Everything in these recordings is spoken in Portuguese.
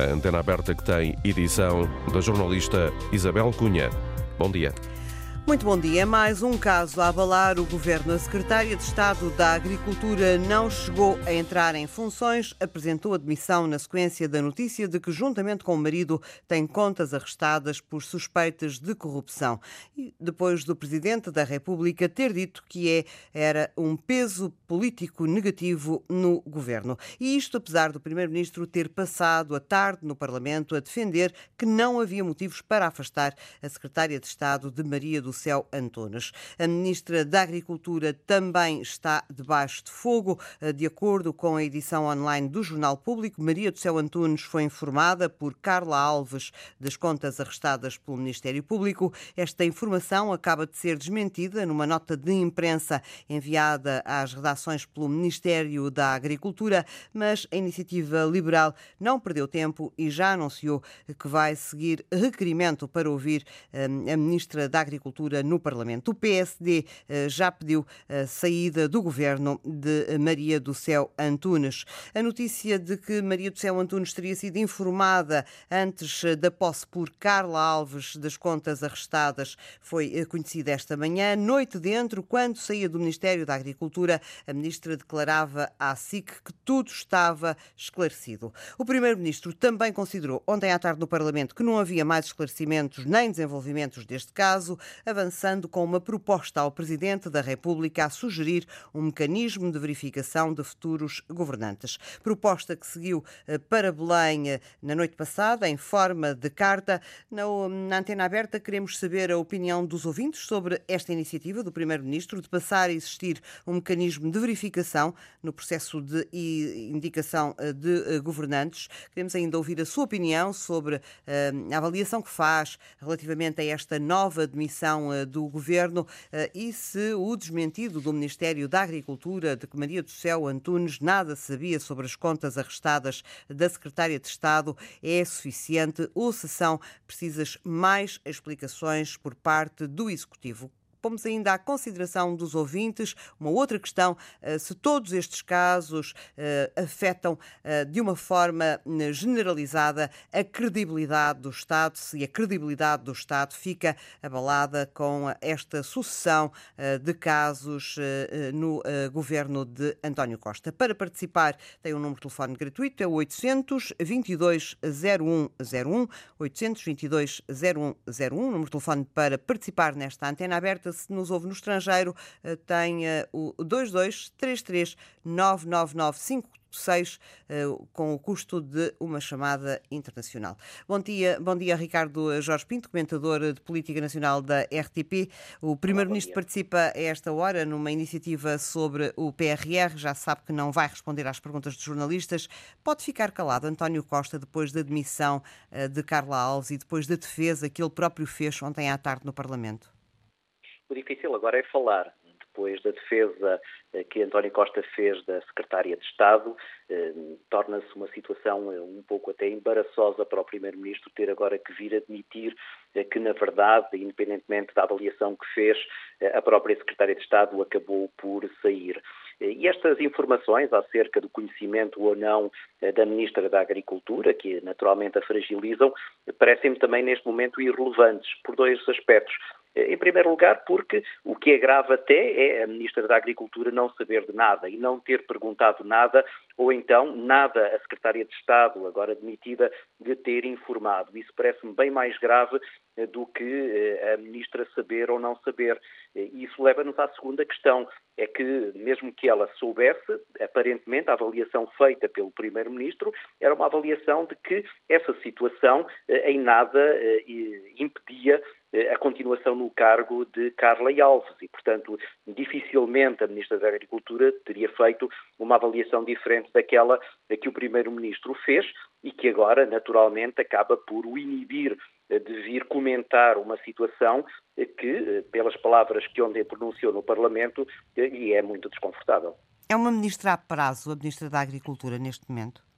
A antena aberta que tem edição da jornalista Isabel Cunha. Bom dia. Muito bom dia. Mais um caso a abalar o governo. A secretária de Estado da Agricultura não chegou a entrar em funções, apresentou admissão na sequência da notícia de que, juntamente com o marido, tem contas arrestadas por suspeitas de corrupção. E depois do presidente da República ter dito que é, era um peso político negativo no governo. E isto apesar do primeiro-ministro ter passado a tarde no Parlamento a defender que não havia motivos para afastar a secretária de Estado de Maria do Céu Antunes. A ministra da Agricultura também está debaixo de fogo. Eh, de acordo com a edição online do Jornal Público, Maria do Céu Antunes foi informada por Carla Alves das contas arrestadas pelo Ministério Público. Esta informação acaba de ser desmentida numa nota de imprensa enviada às redações pelo Ministério da Agricultura, mas a iniciativa liberal não perdeu tempo e já anunciou que vai seguir requerimento para ouvir eh, a ministra da Agricultura no Parlamento. O PSD eh, já pediu a saída do governo de Maria do Céu Antunes. A notícia de que Maria do Céu Antunes teria sido informada antes da posse por Carla Alves das contas arrestadas foi eh, conhecida esta manhã. Noite dentro, quando saía do Ministério da Agricultura, a ministra declarava à SIC que tudo estava esclarecido. O primeiro-ministro também considerou ontem à tarde no Parlamento que não havia mais esclarecimentos nem desenvolvimentos deste caso avançando com uma proposta ao Presidente da República a sugerir um mecanismo de verificação de futuros governantes. Proposta que seguiu eh, para Belém eh, na noite passada, em forma de carta. Na, na antena aberta, queremos saber a opinião dos ouvintes sobre esta iniciativa do Primeiro-Ministro de passar a existir um mecanismo de verificação no processo de indicação eh, de governantes. Queremos ainda ouvir a sua opinião sobre a avaliação que faz relativamente a esta nova demissão eh, do governo eh, e se o desmentido do Ministério da Agricultura de que Maria do Céu Antunes nada sabia sobre as contas arrestadas da Secretária de Estado é suficiente ou se são precisas mais explicações por parte do Executivo pomos ainda à consideração dos ouvintes uma outra questão: eh, se todos estes casos eh, afetam eh, de uma forma generalizada a credibilidade do Estado, se a credibilidade do Estado fica abalada com esta sucessão de casos no governo de António Costa. Para participar, tem um número de telefone gratuito, é o 822 0101, 822 0101, número de telefone para participar nesta antena aberta se nos ouve no estrangeiro, eh, tem o 2233 99955 6 com o custo de uma chamada internacional. Bom dia, bom dia Ricardo Jorge Pinto, comentador de Política Nacional da RTP. O Primeiro-Ministro participa a esta hora numa iniciativa sobre o PRR, já sabe que não vai responder às perguntas dos jornalistas. Pode ficar calado António Costa depois da demissão eh, de Carla Alves e depois da defesa que ele próprio fez ontem à tarde no Parlamento? O difícil agora é falar. Depois da defesa eh, que António Costa fez da Secretária de Estado, eh, torna-se uma situação eh, um pouco até embaraçosa para o Primeiro-Ministro ter agora que vir admitir que, na verdade, independentemente da avaliação que fez, a própria Secretária de Estado acabou por sair. E estas informações acerca do conhecimento ou não da Ministra da Agricultura, que naturalmente a fragilizam, parecem-me também neste momento irrelevantes, por dois aspectos. Em primeiro lugar, porque o que é grave até é a Ministra da Agricultura não saber de nada e não ter perguntado nada, ou então nada a Secretária de Estado, agora demitida, de ter informado. Isso parece-me bem mais grave eh, do que eh, a Ministra saber ou não saber. E isso leva-nos à segunda questão, é que mesmo que ela soubesse, aparentemente a avaliação feita pelo Primeiro-Ministro era uma avaliação de que essa situação eh, em nada impedia a continuação no cargo de Carla Alves e, portanto, dificilmente a Ministra da Agricultura teria feito uma avaliação diferente daquela que o Primeiro-Ministro fez e que agora, naturalmente, acaba por o inibir de vir comentar uma situação que, pelas palavras que ontem pronunciou no Parlamento, lhe é muito desconfortável. É uma ministra a prazo, a Ministra da Agricultura, neste momento?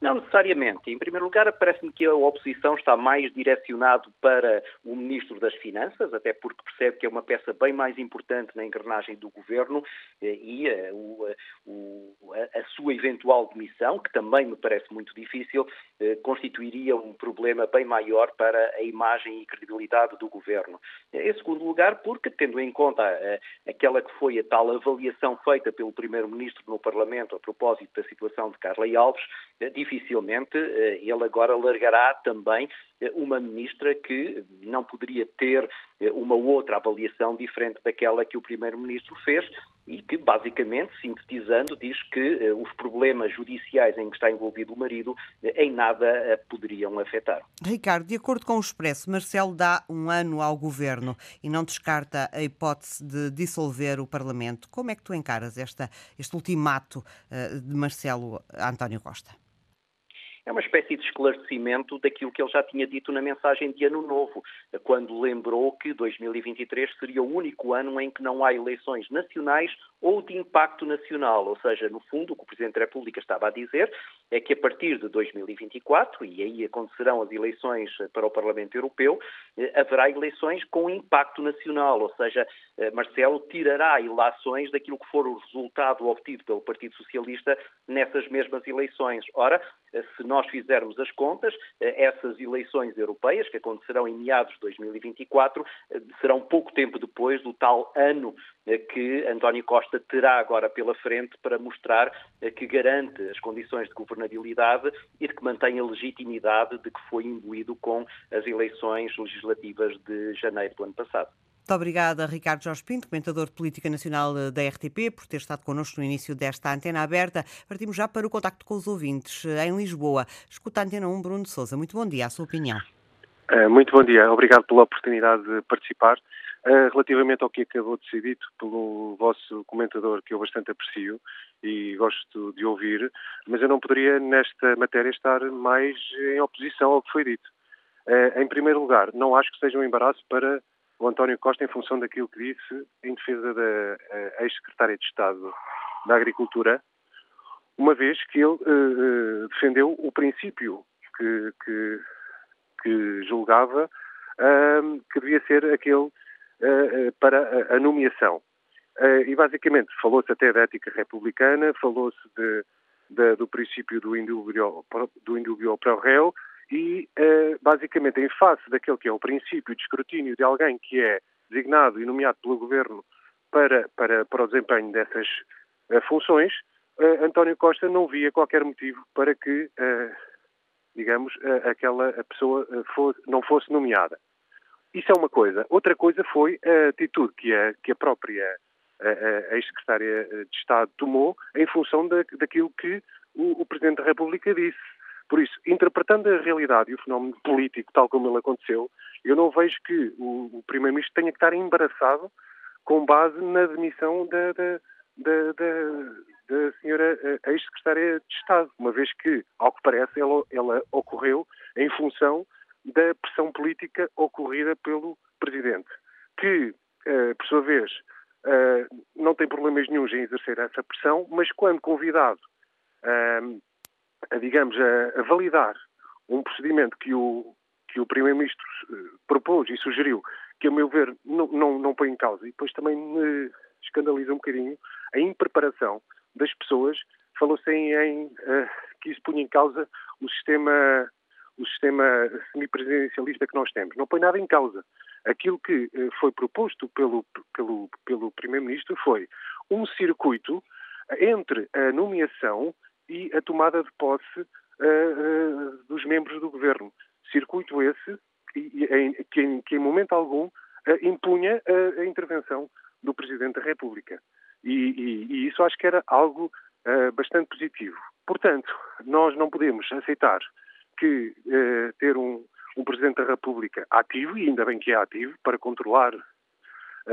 Não necessariamente. Em primeiro lugar, parece-me que a oposição está mais direcionado para o Ministro das Finanças, até porque percebe que é uma peça bem mais importante na engrenagem do governo eh, e a, eh, a, a sua eventual demissão, que também me parece muito difícil, eh, constituiria um problema bem maior para a imagem e credibilidade do governo. Em segundo lugar, porque, tendo em conta aquela que foi a tal avaliação feita pelo Primeiro-Ministro no Parlamento a propósito da situação de Carla Alves, dificilmente eh, ele agora largará também eh, uma ministra que não poderia ter eh, uma outra avaliação diferente daquela que o Primeiro-Ministro fez e que, basicamente, sintetizando, diz que os problemas judiciais em que está envolvido o marido em nada poderiam afetar. Ricardo, de acordo com o Expresso, Marcelo dá um ano ao governo e não descarta a hipótese de dissolver o Parlamento. Como é que tu encaras esta, este ultimato de Marcelo a António Costa? É uma espécie de esclarecimento daquilo que ele já tinha dito na mensagem de Ano Novo, quando lembrou que 2023 seria o único ano em que não há eleições nacionais ou de impacto nacional. Ou seja, no fundo, o que o Presidente da República estava a dizer é que a partir de 2024, e aí acontecerão as eleições para o Parlamento Europeu, eh, haverá eleições com impacto nacional. Ou seja, eh, Marcelo tirará ilações daquilo que for o resultado obtido pelo Partido Socialista nessas mesmas eleições. Ora, se nós fizermos as contas, essas eleições europeias, que acontecerão em meados de 2024, serão pouco tempo depois do tal ano que António Costa terá agora pela frente para mostrar que garante as condições de governabilidade e de que mantém a legitimidade de que foi imbuído com as eleições legislativas de janeiro do ano passado. Muito obrigada, Ricardo Jorge Pinto, comentador de Política Nacional eh, da RTP, por ter estado connosco no início desta antena aberta. Partimos já para o contacto com os ouvintes eh, em Lisboa. Escuta a antena 1, Bruno Souza. Muito bom dia, a sua opinião. Eh, muito bom dia, obrigado pela oportunidade de participar. Relativamente ao que acabou de ser dito pelo vosso comentador, que eu bastante aprecio e gosto de ouvir, mas eu não poderia, nesta matéria, estar mais em oposição ao que foi dito. Em primeiro lugar, não acho que seja um embaraço para o António Costa em função daquilo que disse em defesa da ex-secretária de Estado da Agricultura, uma vez que ele uh, defendeu o princípio que, que, que julgava uh, que devia ser aquele uh, para a, nomeação. e basicamente falou-se até da ética republicana, falou-se do princípio do indúbio, do indúbio pro réu, e, uh, basicamente, em face daquele que é o princípio de escrutínio de alguém que é designado e nomeado pelo Governo para, para, para o desempenho dessas uh, funções, uh, António Costa não via qualquer motivo para que, digamos, aquela pessoa não fosse nomeada. Isso é uma coisa. Outra coisa foi a atitude que a, que a própria ex-secretária de Estado tomou em função da, daquilo que o, o Presidente da República disse por isso, interpretando a realidade e o fenómeno político tal como ele aconteceu, eu não vejo que o, Primeiro-Ministro tenha que estar embaraçado com base na demissão da, da, da, da, da senhora eh, ex-secretária de Estado, uma vez que, ao que parece, ela, ela ocorreu em função da pressão política ocorrida pelo Presidente, que, eh, por sua vez, eh, não tem problemas nenhums em exercer essa pressão, mas quando convidado a, digamos, a, a, validar um procedimento que o, que o Primeiro-Ministro eh, propôs e sugeriu, que, a meu ver, não, não, não põe em causa. E depois também me escandaliza um bocadinho a impreparação das pessoas. Falou-se em, em uh, que isso punha em causa o sistema, o sistema semipresidencialista que nós temos. Não põe nada em causa. Aquilo que uh, foi proposto pelo, pelo, pelo Primeiro-Ministro foi um circuito entre a nomeação e a tomada de posse uh, uh, dos membros do governo. Circuito esse que, em, que, em, momento algum uh, impunha a, intervenção do Presidente da República. E, e, e, isso acho que era algo bastante positivo. Portanto, nós não podemos aceitar que ter um, um Presidente da República ativo, e ainda bem que é ativo, para controlar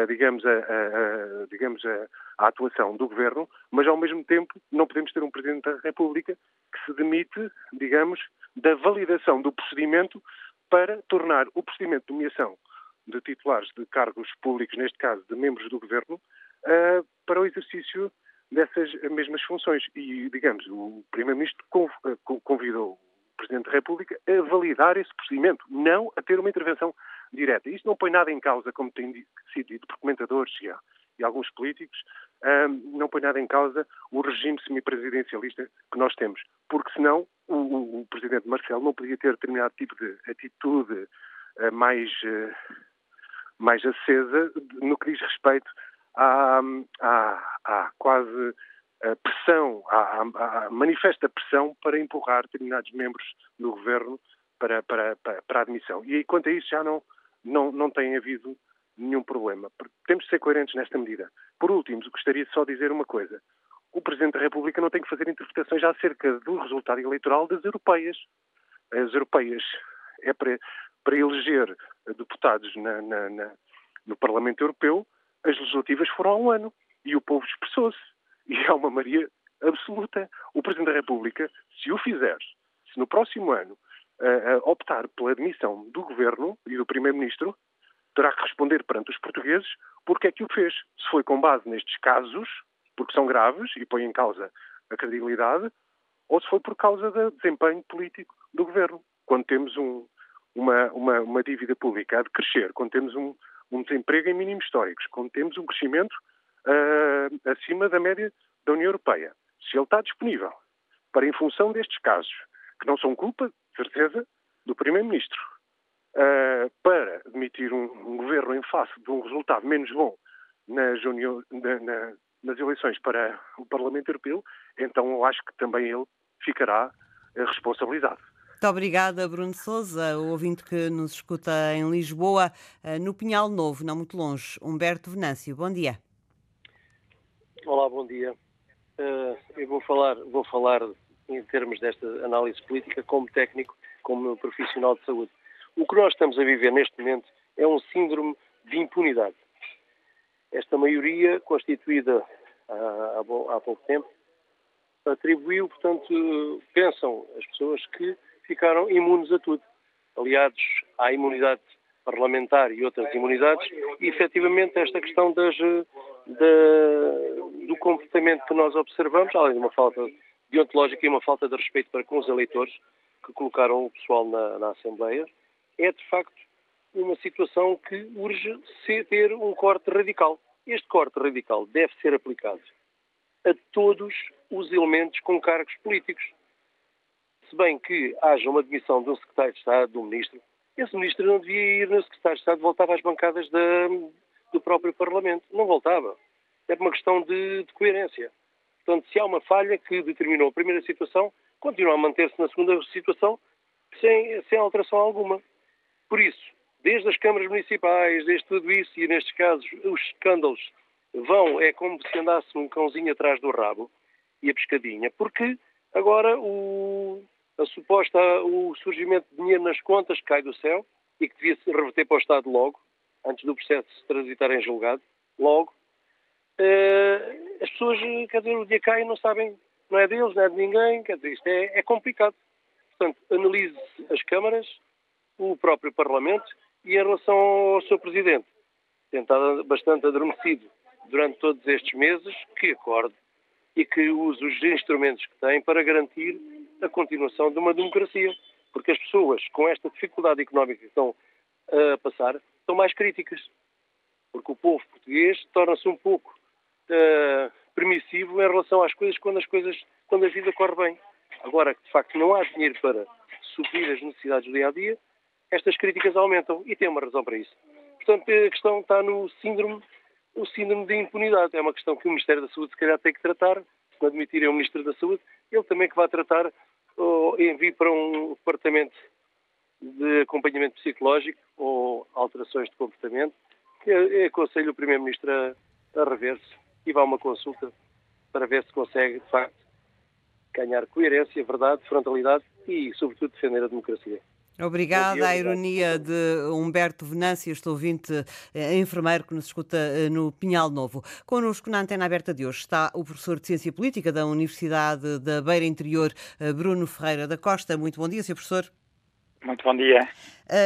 digamos, a, a, digamos a, a, atuação do governo, mas ao mesmo tempo não podemos ter um Presidente da República que se demite, digamos, da validação do procedimento para tornar o procedimento de nomeação de titulares de cargos públicos, neste caso de membros do governo, para o exercício dessas mesmas funções. E, digamos, o Primeiro-Ministro convidou o Presidente da República a validar esse procedimento, não a ter uma intervenção direta. Isto não põe nada em causa, como tem sido dito por comentadores e, e alguns políticos, um, não põe nada em causa o regime semipresidencialista que nós temos, porque senão o, o, o Presidente Marcelo não podia ter determinado tipo de atitude uh, mais, uh, mais acesa no que diz respeito à, à, à quase eh, pressão, à, à, manifesta pressão para empurrar determinados membros do governo para, para, para, para a admissão. E quanto a isso já não, não, não tem havido nenhum problema. Temos de ser coerentes nesta medida. Por último, gostaria só de dizer uma coisa. O Presidente da República não tem que fazer interpretações acerca do resultado eleitoral das europeias. As europeias é para, para eleger deputados na, na, na, no Parlamento Europeu, as legislativas foram há um ano e o povo expressou-se. E é uma maioria absoluta. O Presidente da República, se o fizer, se no próximo ano uh, optar pela admissão do Governo e do Primeiro-Ministro, terá que responder perante os portugueses porque é que o fez. Se foi com base nestes casos, porque são graves e põem em causa a credibilidade, ou se foi por causa do desempenho político do governo. Quando temos um, uma, uma, uma, dívida pública a decrescer, quando temos um, um, desemprego em mínimos históricos, quando temos um crescimento uh, acima da média da União Europeia, se ele está disponível para, em função destes casos, que não são culpa, certeza, do Primeiro-Ministro, uh, para admitir um, um, governo em face de um resultado menos bom nas, união, na, na, nas eleições para o Parlamento Europeu, então eu acho que também ele ficará uh, responsabilizado. Muito obrigada, Bruno Souza, o ouvinte que nos escuta em Lisboa, uh, no Pinhal Novo, não muito longe. Humberto Venâncio, bom dia. Olá, bom dia. eu vou falar, vou falar em termos desta análise política como técnico, como profissional de saúde. O que nós estamos a viver neste momento é um síndrome de impunidade. Esta maioria, constituída há, há pouco tempo, atribuiu, portanto, pensam as pessoas que ficaram imunes a tudo, aliados à imunidade parlamentar e outras imunidades, e efetivamente esta questão das, da, do comportamento que nós observamos, além de uma falta deontológica e uma falta de respeito para com os eleitores que colocaram o pessoal na, na Assembleia, é de facto uma situação que urge ter um corte radical. Este corte radical deve ser aplicado a todos os elementos com cargos políticos. Se bem que haja uma demissão de um secretário de Estado, de um ministro, esse ministro não devia ir no secretário de Estado, voltava às bancadas da, do próprio Parlamento. Não voltava. É uma questão de, de coerência. Portanto, se há uma falha que determinou a primeira situação, continua a manter-se na segunda situação sem, sem alteração alguma. Por isso, desde as câmaras municipais, desde tudo isso, e nestes casos os escândalos vão, é como se andasse um cãozinho atrás do rabo e a pescadinha, porque agora o, a suposta, o surgimento de dinheiro nas contas cai do céu e que devia se reverter para o Estado logo, antes do processo se transitar em julgado, logo. Uh, as pessoas, quer dizer, o dia cai não sabem, não é deles, não é de ninguém, quer dizer, isto é, é complicado. Portanto, analise as câmaras, o próprio Parlamento e em relação ao seu Presidente. Tem estado bastante adormecido durante todos estes meses, que acorde e que use os instrumentos que tem para garantir a continuação de uma democracia. Porque as pessoas, com esta dificuldade económica que estão a passar, estão mais críticas. Porque o povo português torna-se um pouco uh, permissivo em relação às coisas quando as coisas, quando a vida corre bem. Agora que de facto não há dinheiro para suprir as necessidades do dia a dia, estas críticas aumentam e tem uma razão para isso. Portanto, a questão está no síndrome, o síndrome de impunidade. É uma questão que o Ministério da Saúde se calhar tem que tratar, se não admitirem o Ministro da Saúde, ele também que vai tratar ou envie para um departamento de acompanhamento psicológico ou alterações de comportamento, que aconselho o Primeiro-Ministro a, a rever-se e vá a uma consulta para ver se consegue, de facto, ganhar coerência, verdade, frontalidade e, sobretudo, defender a democracia. Obrigada à ironia de Humberto Venâncio, este ouvinte eh, enfermeiro que nos escuta eh, no Pinhal Novo. Connosco na antena aberta de hoje está o professor de Ciência Política da Universidade da Beira Interior, eh, Bruno Ferreira da Costa. Muito bom dia, Sr. Professor. Muito bom dia.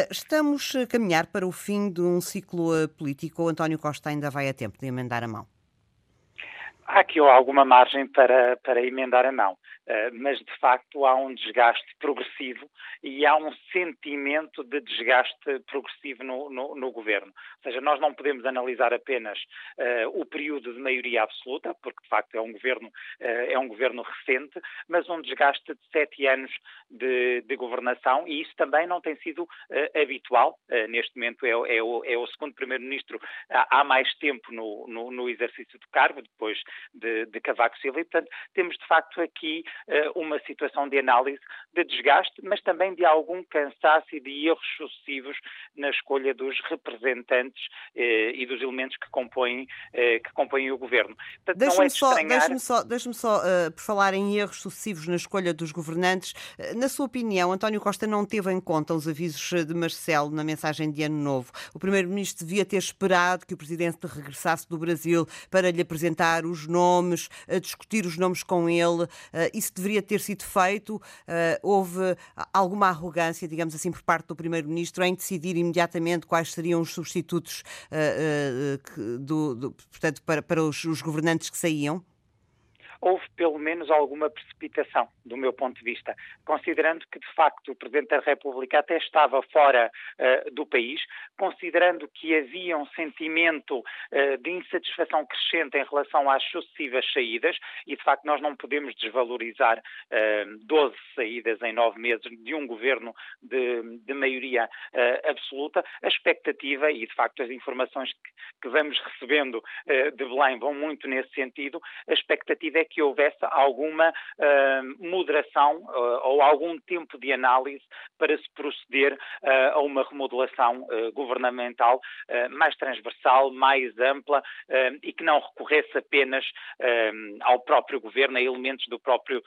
Estamos a caminhar para o fim de um ciclo político. O António Costa ainda vai a tempo de emendar a mão? Há aqui alguma margem para, para emendar a mão, mas de facto há um desgaste progressivo e há um sentimento de desgaste progressivo no, no, no governo. Ou seja, nós não podemos analisar apenas uh, o período de maioria absoluta, porque de facto é um governo, uh, é um governo recente, mas um desgaste de sete anos de, de governação e isso também não tem sido habitual. neste momento é, é, o, é o segundo primeiro-ministro há, mais tempo no, no, no exercício do cargo, depois de, de Cavaco Silva, e portanto temos de facto aqui uh, uma situação de análise de desgaste, mas também de algum cansaço e de erros sucessivos na escolha dos representantes uh, e dos elementos que compõem, uh, que compõem o governo. Deixa-me é de só, deixa só, deixa só por falar em erros sucessivos na escolha dos governantes, na sua opinião, António Costa não teve em conta os avisos de Marcelo na mensagem de Ano Novo. O Primeiro-Ministro devia ter esperado que o Presidente regressasse do Brasil para lhe apresentar os nomes, discutir os nomes com ele. Eh, isso deveria ter sido feito. Eh, houve alguma arrogância, digamos assim, por parte do Primeiro-Ministro em decidir imediatamente quais seriam os substitutos eh, do, do, portanto, para, para os, os governantes que saíam? Houve pelo menos alguma precipitação, do meu ponto de vista, considerando que, de facto, o Presidente da República até estava fora uh, do país, considerando que havia um sentimento uh, de insatisfação crescente em relação às sucessivas saídas, e, de facto, nós não podemos desvalorizar uh, eh, 12 saídas em nove meses de um governo de, de maioria absoluta, a expectativa, e, de facto, as informações que, que vamos recebendo de Belém vão muito nesse sentido, a expectativa é que houvesse alguma uh, moderação uh, ou algum tempo de análise para se proceder uh, a uma remodelação governamental mais transversal, mais ampla e que não recorresse apenas ao próprio governo, a elementos do próprio,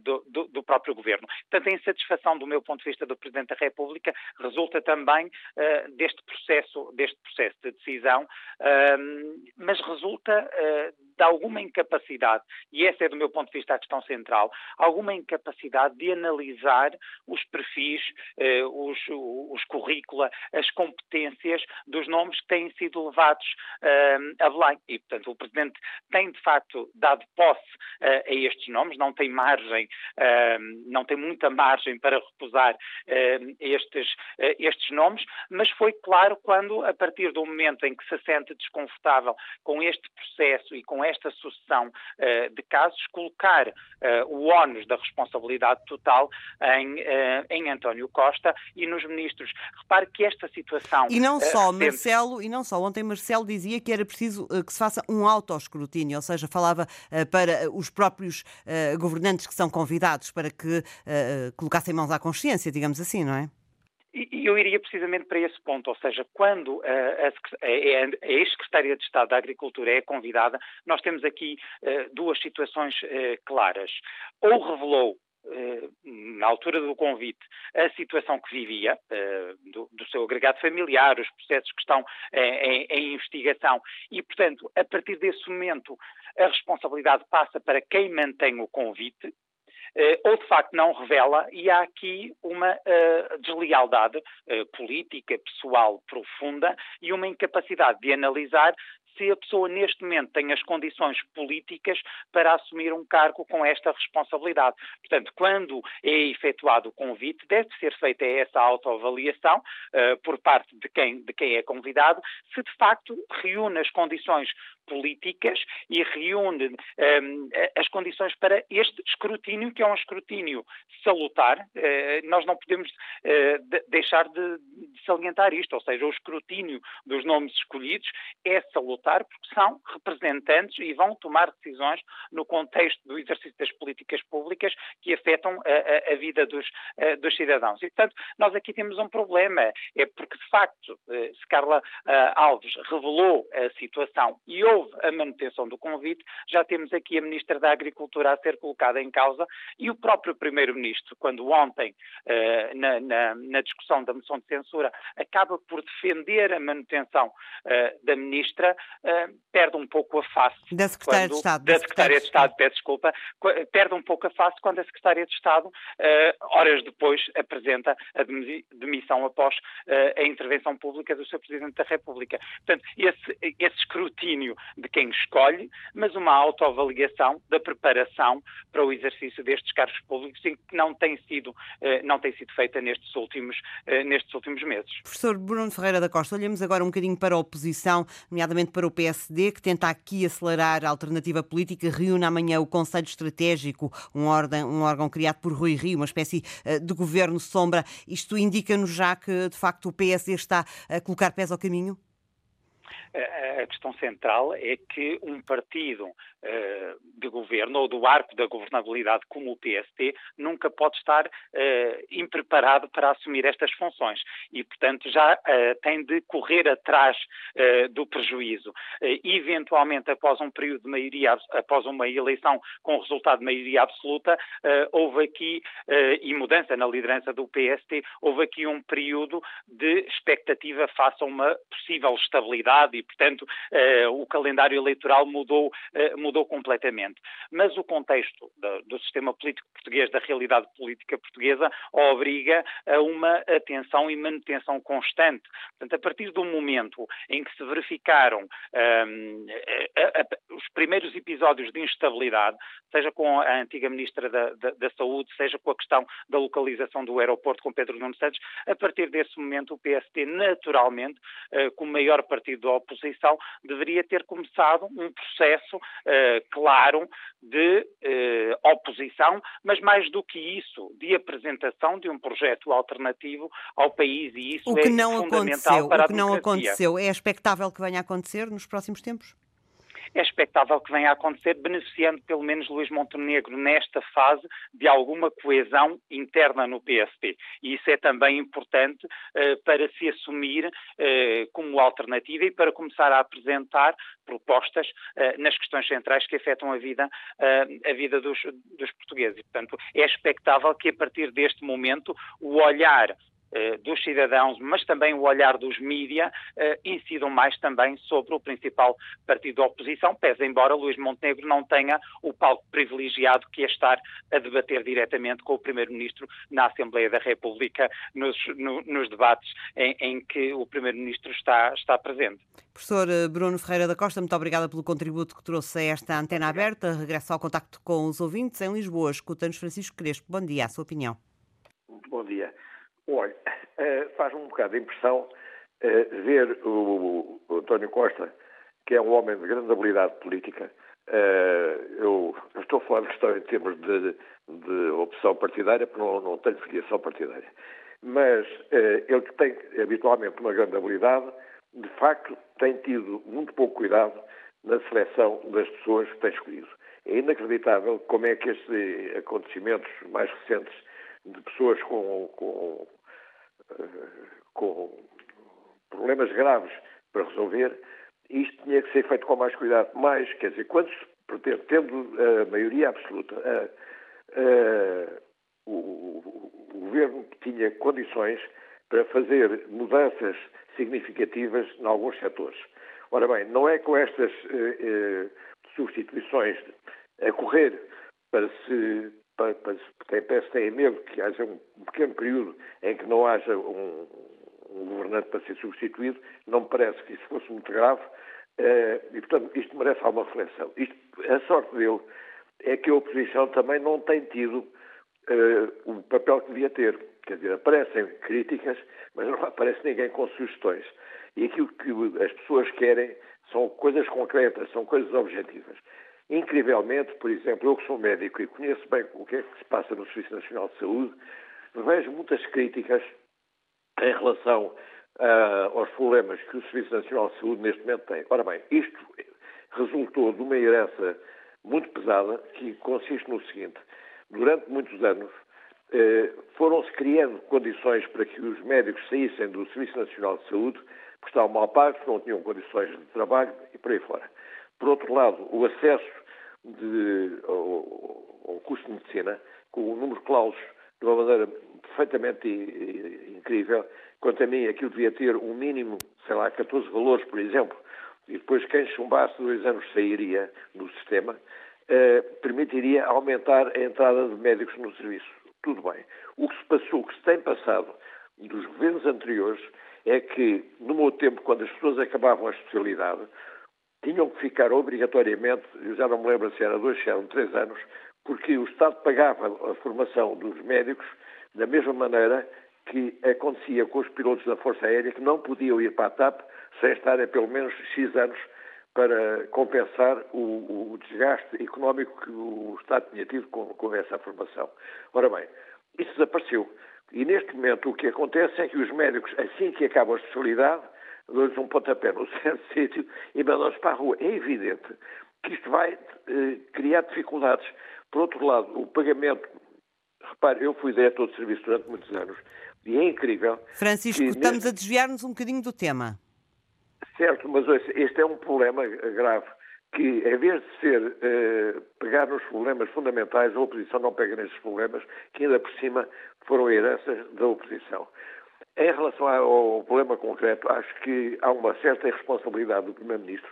do, do, do, próprio governo. Portanto, a insatisfação do meu ponto de vista do Presidente da República resulta também deste processo, deste processo de decisão, mas resulta de alguma incapacidade, e essa é do meu ponto de vista a questão central, alguma incapacidade de analisar os perfis, eh, os, os currícula, as competências dos nomes que têm sido levados eh, a Belém. E, portanto, o Presidente tem, de facto, dado posse eh, a estes nomes, não tem margem, eh, não tem muita margem para recusar eh, estes, eh, estes nomes, mas foi claro quando, a partir do momento em que se sente desconfortável com este processo e com esta sucessão uh, de casos, colocar uh, o ónus da responsabilidade total em, uh, em António Costa e nos ministros. Repare que esta situação. E não só, recente... Marcelo, e não só, ontem Marcelo dizia que era preciso que se faça um autoescrutínio, ou seja, falava para os próprios governantes que são convidados para que colocassem mãos à consciência, digamos assim, não é? E eu iria precisamente para esse ponto, ou seja, quando a, a ex-secretária de Estado da Agricultura é convidada, nós temos aqui uh, duas situações uh, claras. Ou revelou Uh, na altura do convite, a situação que vivia, do, do, seu agregado familiar, os processos que estão em, em, investigação, e, portanto, a partir desse momento, a responsabilidade passa para quem mantém o convite, eh, ou de facto não revela, e há aqui uma uh, deslealdade uh, política, pessoal profunda e uma incapacidade de analisar se a pessoa neste momento tem as condições políticas para assumir um cargo com esta responsabilidade. Portanto, quando é efetuado o convite, deve ser feita essa autoavaliação uh, por parte de quem, de quem é convidado, se de facto reúne as condições políticas e reúne um, as condições para este escrutínio, que é um escrutínio salutar. Uh, nós não podemos uh, de deixar de, de, salientar isto, ou seja, o escrutínio dos nomes escolhidos é salutar porque são representantes e vão tomar decisões no contexto do exercício das políticas públicas que afetam a, a, a vida dos, uh, dos, cidadãos. E, portanto, nós aqui temos um problema, é porque, de facto, se Carla Alves revelou a situação e houve a manutenção do convite, já temos aqui a Ministra da Agricultura a ser colocada em causa e o próprio Primeiro-Ministro, quando ontem, uh, na, na, na, discussão da moção de censura, acaba por defender a manutenção da Ministra, uh, perde um pouco a face. Da Secretária quando, de Estado. Da, Secretária de Estado, peço desculpa, perde um pouco a face quando a Secretária de Estado, horas depois, apresenta a demissão após a intervenção pública do Sr. Presidente da República. Portanto, esse, esse escrutínio de quem escolhe, mas uma autoavaliação da preparação para o exercício destes cargos públicos que não tem sido, não tem sido feita nestes últimos, nestes últimos meses. Professor Bruno Ferreira da Costa, olhamos agora um bocadinho para a oposição, nomeadamente para o PSD, que tenta aqui acelerar a alternativa política, reúne amanhã o Conselho Estratégico, um órgão, um órgão criado por Rui Rio, uma espécie eh, de governo sombra. Isto indica-nos já que, de facto, o PSD está a colocar pés ao caminho? a questão central é que um partido de governo ou do arco da governabilidade como o PST nunca pode estar uh, impreparado para assumir estas funções e, portanto, já uh, tem de correr atrás do prejuízo. eventualmente, após um período de maioria, após uma eleição com resultado de maioria absoluta, houve aqui, e mudança na liderança do PST, houve aqui um período de expectativa face a uma possível estabilidade e, portanto, o calendário eleitoral mudou, uh, mudou completamente. Mas o contexto do, do sistema político português, da realidade política portuguesa, obriga a uma atenção e manutenção constante. Portanto, a partir do momento em que se verificaram um, a, a, os primeiros episódios de instabilidade, seja com a antiga Ministra da, da, da, Saúde, seja com a questão da localização do aeroporto com Pedro Nuno Santos, a partir desse momento o PST, naturalmente, uh, como maior partido da oposição, deveria ter começado um processo uh, claro de uh, oposição, mas mais do que isso, de apresentação de um projeto alternativo ao país e isso o que é não fundamental aconteceu, para o que não democracia. aconteceu. É expectável que venha a acontecer nos próximos tempos? É expectável que venha a acontecer, beneficiando pelo menos Luís Montenegro nesta fase de alguma coesão interna no PSP. E isso é também importante uh, para se assumir uh, como alternativa e para começar a apresentar propostas uh, nas questões centrais que afetam a vida, a vida dos, dos portugueses. E, portanto, é expectável que a partir deste momento o olhar dos cidadãos, mas também o olhar dos mídia, eh, incidam mais também sobre o principal partido da oposição, pese embora Luís Montenegro não tenha o palco privilegiado que é estar a debater diretamente com o Primeiro-Ministro na Assembleia da República, nos, no, nos debates em, em, que o Primeiro-Ministro está, está presente. Professor eh, Bruno Ferreira da Costa, muito obrigada pelo contributo que trouxe a esta antena aberta. Regresso ao contacto com os ouvintes em Lisboa. Escuta-nos Francisco Crespo. Bom dia, a sua opinião. Bom dia. Olha, uh, faz-me um bocado de impressão uh, ver o, António Costa, que é um homem de grande habilidade política. Eu, eu, estou a falar de questão em termos de, de opção partidária, porque não, não tenho filiação partidária. Mas ele que tem habitualmente uma grande habilidade, de facto tem tido muito pouco cuidado na seleção das pessoas que tem escolhido. É inacreditável como é que estes acontecimentos mais recentes de pessoas com, com com problemas graves para resolver, isto tinha que ser feito com mais cuidado. Mais, quer dizer, quando se pretende, tendo a maioria absoluta, a, a, o, o, o, governo tinha condições para fazer mudanças significativas em alguns setores. Ora bem, não é com estas eh, eh, substituições a correr para se que têm medo que haja um pequeno período em que não haja um, um governante para ser substituído, não me parece que isso fosse muito grave, uh, e portanto isto merece alguma reflexão. Isto, a sorte dele é que a oposição também não tem tido uh, o papel que devia ter. Quer dizer, aparecem críticas, mas não aparece ninguém com sugestões. E aquilo que as pessoas querem são coisas concretas, são coisas objetivas. Incrivelmente, por exemplo, eu que sou médico e conheço bem o que é que se passa no Serviço Nacional de Saúde, vejo muitas críticas em relação uh, aos problemas que o Serviço Nacional de Saúde neste momento tem. Ora bem, isto resultou de uma herança muito pesada que consiste no seguinte: durante muitos anos eh, foram-se criando condições para que os médicos saíssem do Serviço Nacional de Saúde, porque estavam mal pagos, não tinham condições de trabalho e por aí fora. Por outro lado, o acesso de, ao, ao curso de medicina, com o número clausos de uma maneira perfeitamente incrível. Quanto a mim, aquilo devia ter um mínimo, sei lá, 14 valores, por exemplo, e depois quem chumbasse dois anos sairia do sistema, eh, permitiria aumentar a entrada de médicos no serviço. Tudo bem. O que se passou, o que se tem passado dos governos anteriores, é que, no meu tempo, quando as pessoas acabavam a especialidade, tinham que ficar obrigatoriamente, eu já não me lembro se era dois, se eram três anos, porque o Estado pagava a formação dos médicos da mesma maneira que acontecia com os pilotos da Força Aérea que não podiam ir para a TAP sem estarem pelo menos X anos para compensar o, o desgaste económico que o Estado tinha tido com, com essa formação. Ora bem, isso desapareceu. E neste momento o que acontece é que os médicos, assim que acabam a especialidade, dão-lhes um pontapé no certo sítio e mandam-nos para a rua. É evidente que isto vai eh, criar dificuldades. Por outro lado, o pagamento. Repare, eu fui diretor de serviço durante muitos anos e é incrível. Francisco, estamos a desviar-nos um bocadinho do tema. Certo, mas este é um problema grave que, em vez de ser eh, pegar nos problemas fundamentais, a oposição não pega nesses problemas, que ainda por cima foram heranças da oposição. Em relação ao problema concreto, acho que há uma certa irresponsabilidade do Primeiro-Ministro,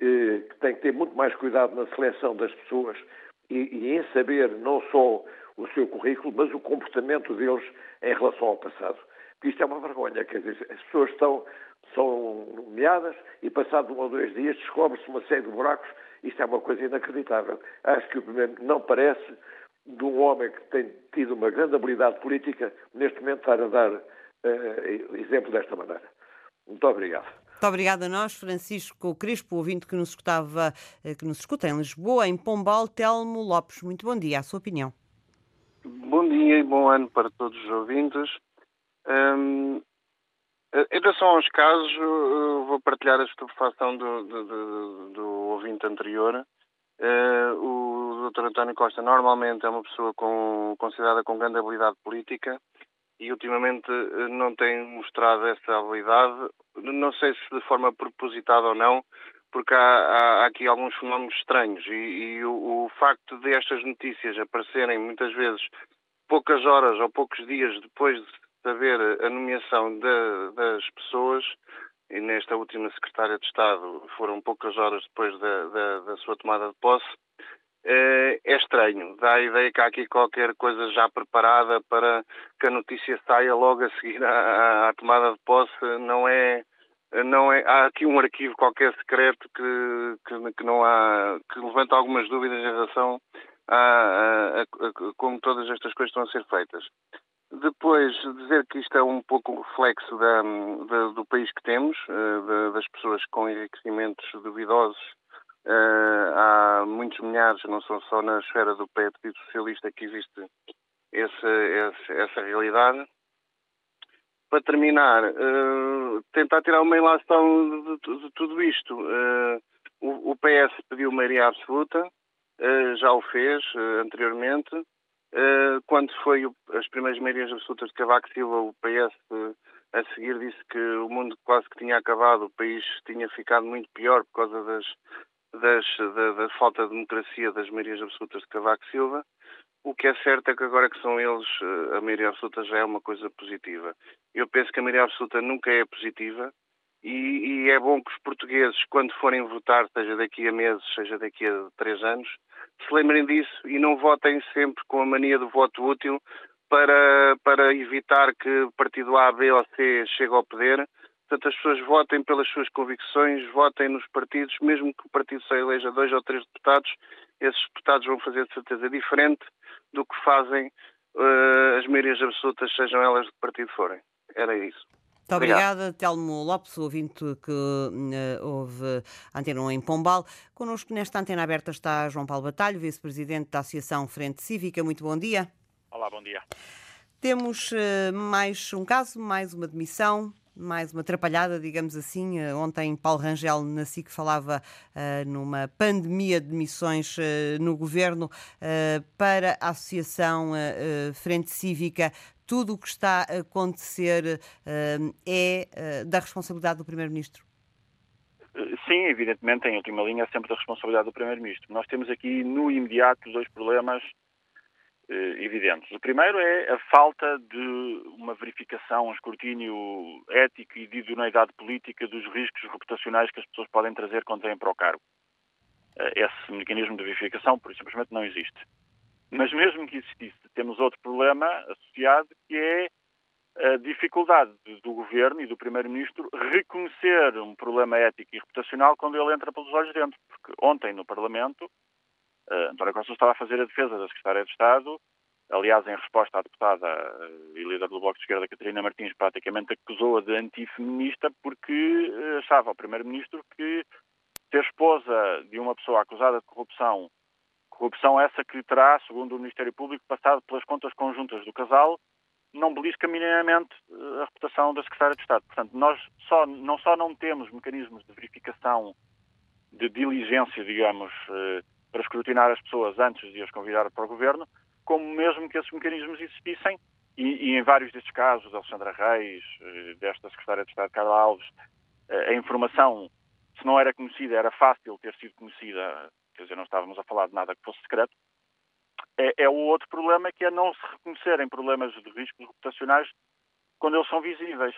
eh, que tem que ter muito mais cuidado na seleção das pessoas e, e em saber não só o seu currículo, mas o comportamento deles em relação ao passado. Isto é uma vergonha, quer dizer, as pessoas estão, são nomeadas e passado um ou dois dias descobre-se uma série de buracos. Isto é uma coisa inacreditável. Acho que o primeiro não parece de um homem que tem tido uma grande habilidade política, neste momento estar a dar uh, exemplo desta maneira. Muito obrigado. Muito obrigada a nós, Francisco Crespo, ouvinte que nos, escutava, eh, que nos escuta em Lisboa, em Pombal, Telmo Lopes. Muito bom dia, a sua opinião. Bom dia e bom ano para todos os ouvintes. Um, em relação aos casos, vou partilhar a estupefação do, do, do, do ouvinte anterior. Uh, o Dr. António Costa normalmente é uma pessoa com, considerada com grande habilidade política e ultimamente eh, não tem mostrado essa habilidade, não sei se de forma propositada ou não, porque há, há, há aqui alguns fenómenos estranhos. E, e o, o, facto de estas notícias aparecerem muitas vezes poucas horas ou poucos dias depois de saber a nomeação de, das pessoas, e nesta última secretária de Estado foram poucas horas depois da, da, da sua tomada de posse, é, é estranho. Dá a ideia que há aqui qualquer coisa já preparada para que a notícia saia logo a seguir à, à tomada de posse. Não é, não é. Há aqui um arquivo qualquer secreto que, que, que não há, que levanta algumas dúvidas em relação a, a, a, como todas estas coisas estão a ser feitas. Depois, dizer que isto é um pouco um reflexo da, da, do país que temos, eh, das pessoas com enriquecimentos duvidosos há muitos milhares, não são só na esfera do Partido Socialista que existe esse, essa realidade. Para terminar, uh, tentar tirar uma ilação de, de, tudo isto. Uh, o, PS pediu maioria absoluta, já o fez anteriormente. quando foi as primeiras maiorias absolutas de Cavaco Silva, o PS a seguir disse que o mundo quase que tinha acabado, o país tinha ficado muito pior por causa das, das, da, da, falta de democracia das maiorias absolutas de Cavaco Silva. O que é certo é que agora que são eles, eh, a maioria absoluta já é uma coisa positiva. Eu penso que a maioria absoluta nunca é positiva e, e, é bom que os portugueses, quando forem votar, seja daqui a meses, seja daqui a três anos, se lembrem disso e não votem sempre com a mania do voto útil para, para evitar que partido A, B ou C chegue ao poder Portanto, as pessoas votem pelas suas convicções, votem nos partidos, mesmo que o partido só eleja dois ou três deputados, esses deputados vão fazer de certeza diferente do que fazem uh, as maiorias absolutas, sejam elas de que partido forem. Era isso. Muito obrigada, Telmo Lopes, ouvinte que uh, houve Antena em Pombal. Connosco nesta antena aberta está João Paulo Batalho, vice-presidente da Associação Frente Cívica. Muito bom dia. Olá, bom dia. Temos uh, mais um caso, mais uma demissão mais uma atrapalhada, digamos assim. Eh, ontem Paulo Rangel na SIC falava uh, numa pandemia de missões uh, no governo uh, para a Associação Frente Cívica. Tudo o que está a acontecer é da responsabilidade do Primeiro-Ministro? Sim, evidentemente, em última linha, é sempre da responsabilidade do Primeiro-Ministro. Nós temos aqui, no imediato, dois problemas evidentes. O primeiro é a falta de uma verificação, um escrutínio ético e de idoneidade política dos riscos reputacionais que as pessoas podem trazer quando vêm para o cargo. Eh, esse mecanismo de verificação, por simplesmente, não existe. Mas mesmo que existisse, temos outro problema associado, que é a dificuldade do governo e do primeiro-ministro reconhecer um problema ético e reputacional quando ele entra pelos olhos dentro. Porque ontem no Parlamento, uh, António Costa estava a fazer a defesa da Secretária de Estado, aliás, em resposta à deputada uh, e líder do Bloco de Esquerda, Catarina Martins, praticamente acusou-a de antifeminista porque uh, achava o primeiro-ministro que ser esposa de uma pessoa acusada de corrupção, corrupção essa que terá, segundo o Ministério Público, passado pelas contas conjuntas do casal, não belisca minimamente eh, a reputação da Secretária de Estado. Portanto, nós só, não só não temos mecanismos de verificação, de diligência, digamos, eh, para escrutinar as pessoas antes de as convidar para o Governo, como mesmo que esses mecanismos existissem, e, e em vários destes casos, Alexandra Reis, eh, desta Secretária de Estado, Carla Alves, a informação, se não era conhecida, era fácil ter sido conhecida, quer dizer, não estávamos a falar de nada que fosse secreto, é, é o outro problema que é não se reconhecerem problemas de riscos reputacionais quando eles são visíveis.